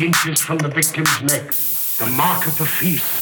inches from the victim's neck, the mark of the feast.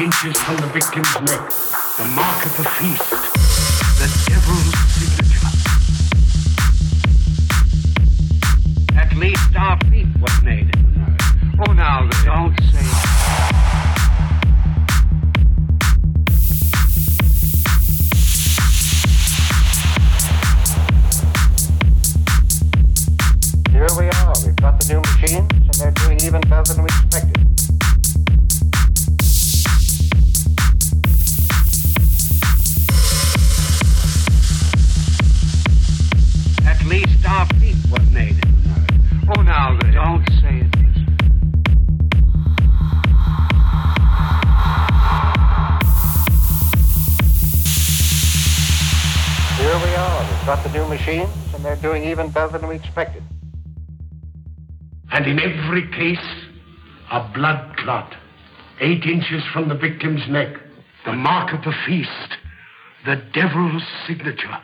inches from the victim's neck, the mark of the feast. doing even better than we expected. And in every case, a blood clot, eight inches from the victim's neck, the mark of the feast, the devil's signature.